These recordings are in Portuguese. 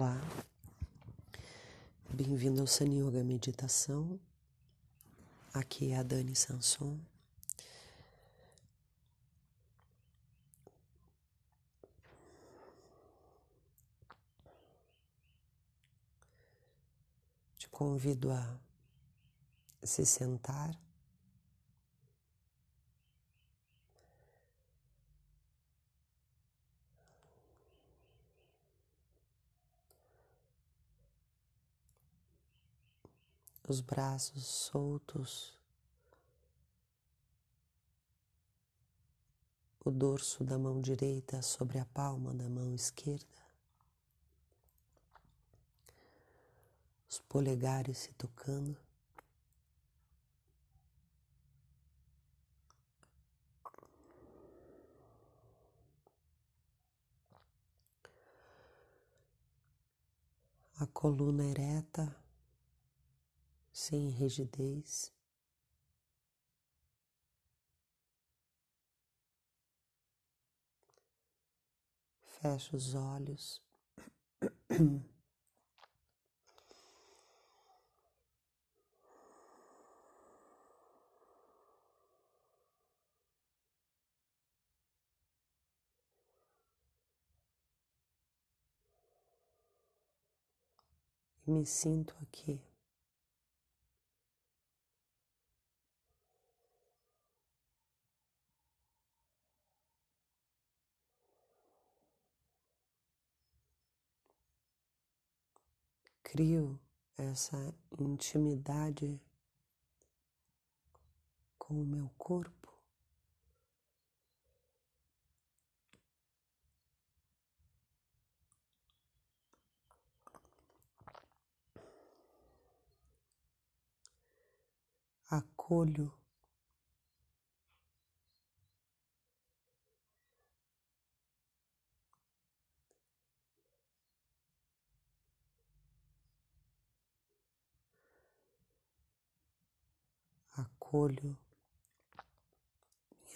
Olá, bem-vindo ao Sun Yoga Meditação. Aqui é a Dani Sanson. Te convido a se sentar. Os braços soltos, o dorso da mão direita sobre a palma da mão esquerda, os polegares se tocando. A coluna ereta sem rigidez. Fecha os olhos. me sinto aqui. Crio essa intimidade com o meu corpo. Acolho acolho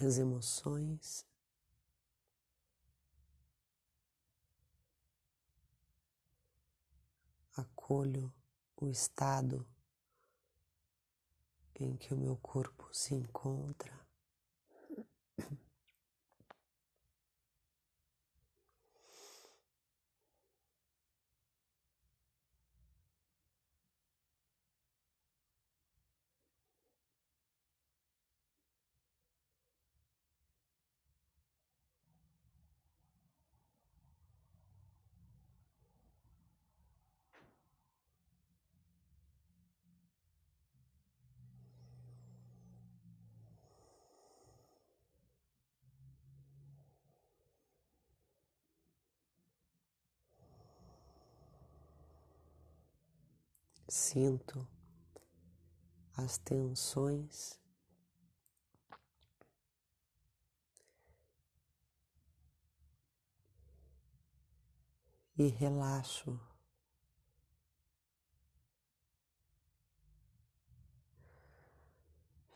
minhas emoções. Acolho o estado em que o meu corpo se encontra. Sinto as tensões e relaxo.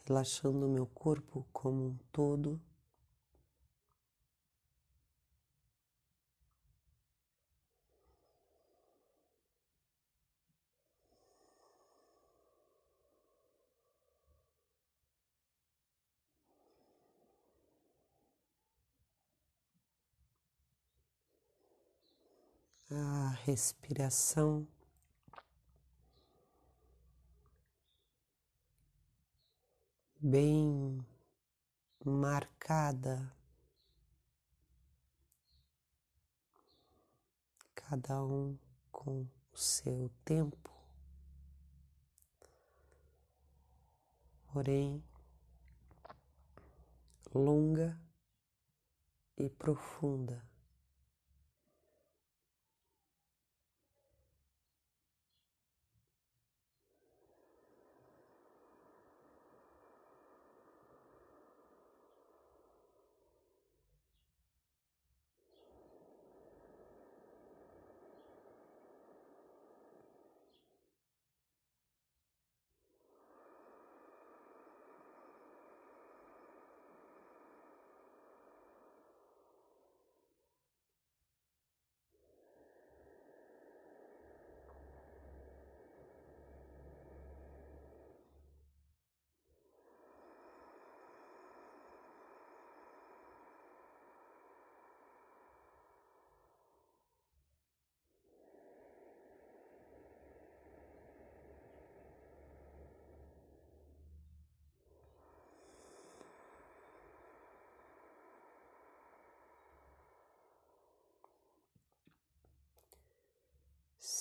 Relaxando meu corpo como um todo. A respiração. Bem marcada, cada um com o seu tempo, porém longa e profunda.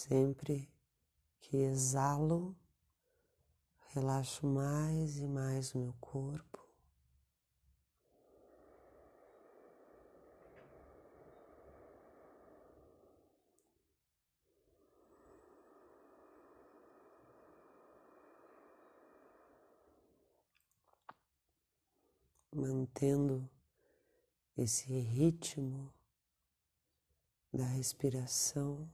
Sempre que exalo, relaxo mais e mais o meu corpo. Mantendo esse ritmo da respiração.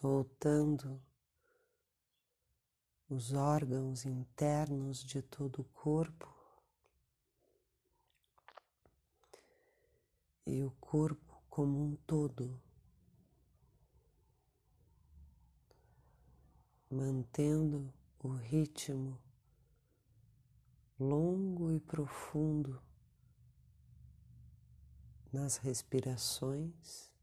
Soltando os órgãos internos de todo o corpo e o corpo como um todo, mantendo o ritmo longo e profundo nas respirações.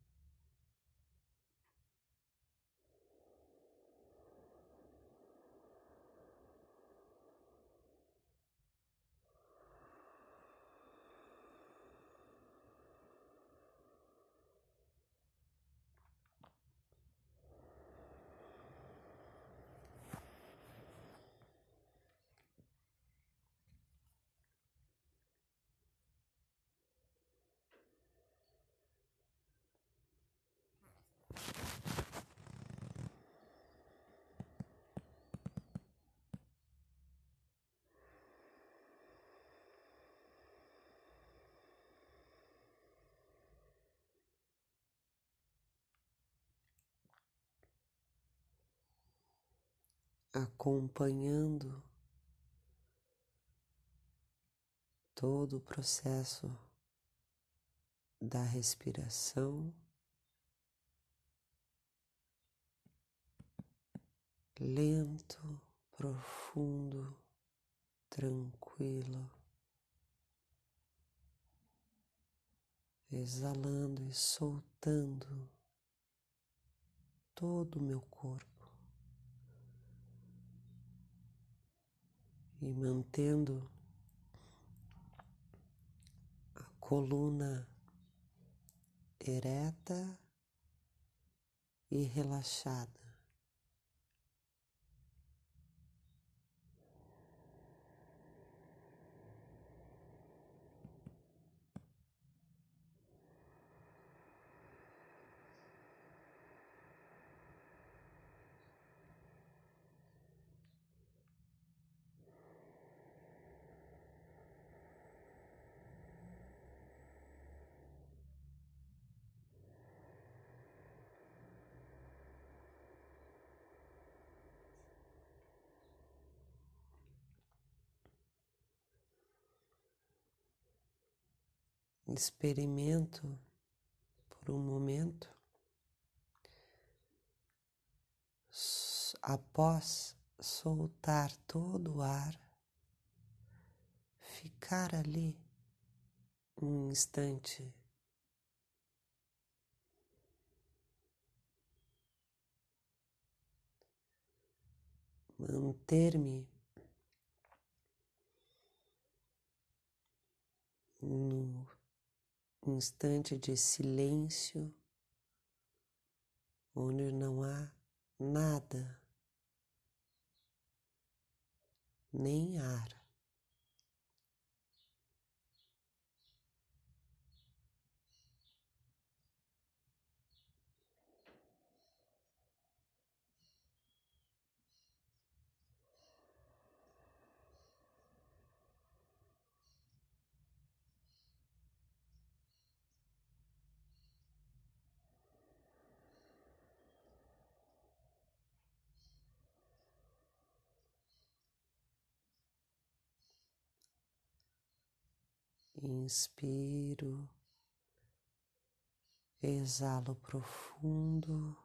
Acompanhando todo o processo da respiração, lento, profundo, tranquilo, exalando e soltando todo o meu corpo. E mantendo a coluna ereta e relaxada. Experimento por um momento, após soltar todo o ar, ficar ali um instante. Manter-me no um instante de silêncio, onde não há nada, nem ar. Inspiro, exalo profundo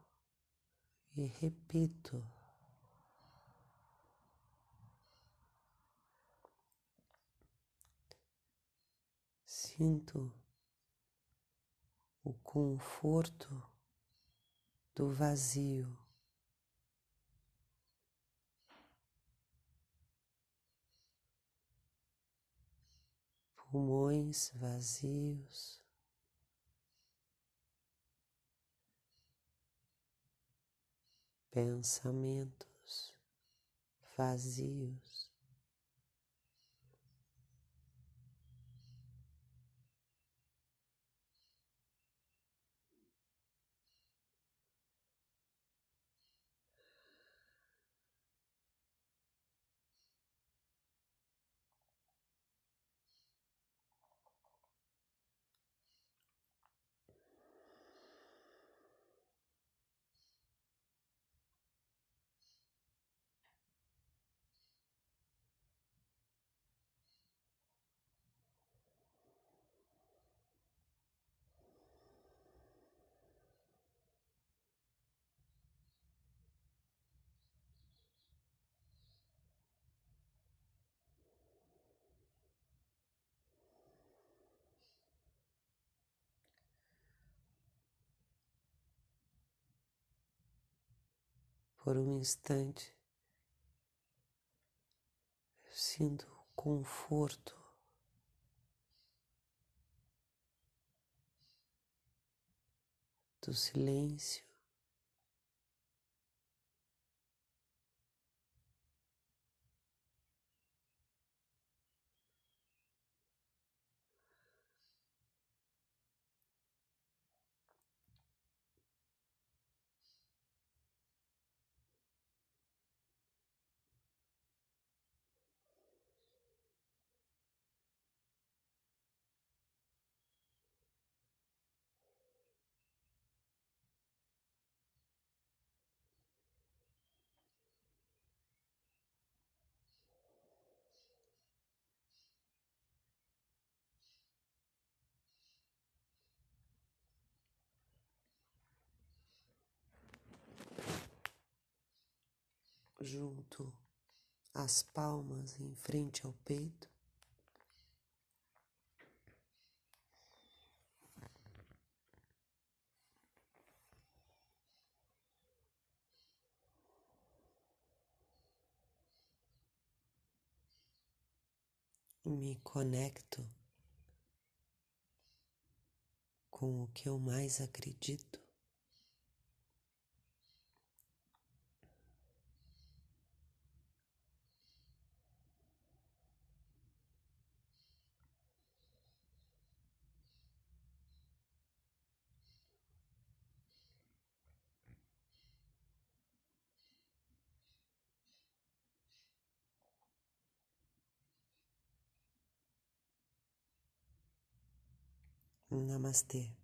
e repito. Sinto o conforto do vazio. Pulmões vazios. Pensamentos vazios. Por um instante, sinto o conforto do silêncio. Junto as palmas em frente ao peito. Me conecto com o que eu mais acredito. Namastê.